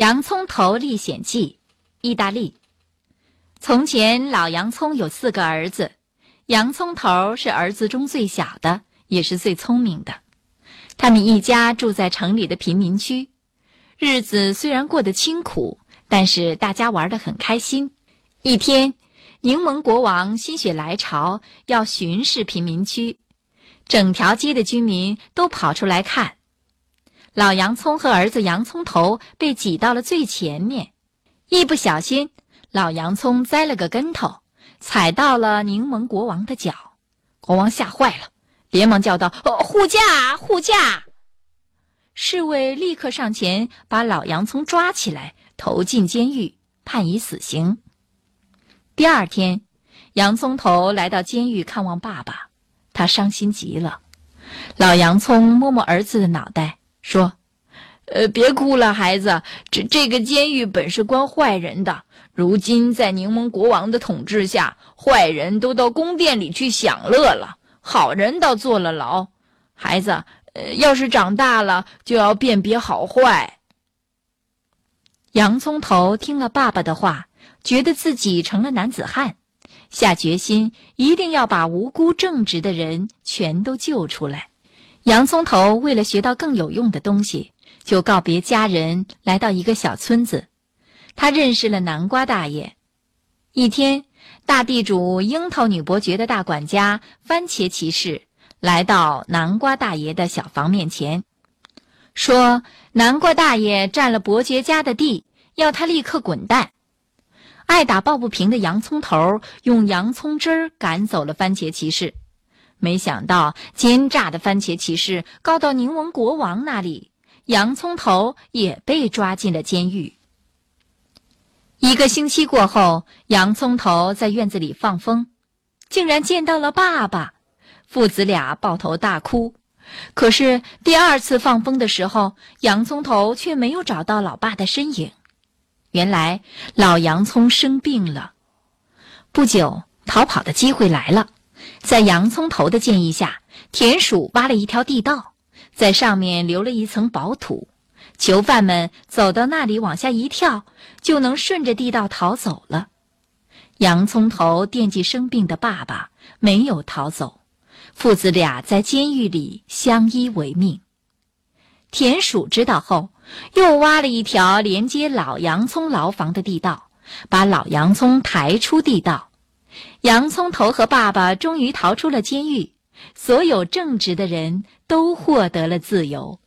《洋葱头历险记》，意大利。从前，老洋葱有四个儿子，洋葱头是儿子中最小的，也是最聪明的。他们一家住在城里的贫民区，日子虽然过得清苦，但是大家玩得很开心。一天，柠檬国王心血来潮要巡视贫民区，整条街的居民都跑出来看。老洋葱和儿子洋葱头被挤到了最前面，一不小心，老洋葱栽了个跟头，踩到了柠檬国王的脚。国王吓坏了，连忙叫道：“护驾！护驾！”侍卫立刻上前把老洋葱抓起来，投进监狱，判以死刑。第二天，洋葱头来到监狱看望爸爸，他伤心极了。老洋葱摸摸儿子的脑袋。说：“呃，别哭了，孩子。这这个监狱本是关坏人的，如今在柠檬国王的统治下，坏人都到宫殿里去享乐了，好人倒坐了牢。孩子，呃，要是长大了，就要辨别好坏。”洋葱头听了爸爸的话，觉得自己成了男子汉，下决心一定要把无辜正直的人全都救出来。洋葱头为了学到更有用的东西，就告别家人，来到一个小村子。他认识了南瓜大爷。一天，大地主樱桃女伯爵的大管家番茄骑士来到南瓜大爷的小房面前，说：“南瓜大爷占了伯爵家的地，要他立刻滚蛋。”爱打抱不平的洋葱头用洋葱汁儿赶走了番茄骑士。没想到奸诈的番茄骑士告到柠檬国王那里，洋葱头也被抓进了监狱。一个星期过后，洋葱头在院子里放风，竟然见到了爸爸，父子俩抱头大哭。可是第二次放风的时候，洋葱头却没有找到老爸的身影。原来老洋葱生病了，不久逃跑的机会来了。在洋葱头的建议下，田鼠挖了一条地道，在上面留了一层薄土，囚犯们走到那里往下一跳，就能顺着地道逃走了。洋葱头惦记生病的爸爸，没有逃走，父子俩在监狱里相依为命。田鼠知道后，又挖了一条连接老洋葱牢房的地道，把老洋葱抬出地道。洋葱头和爸爸终于逃出了监狱，所有正直的人都获得了自由。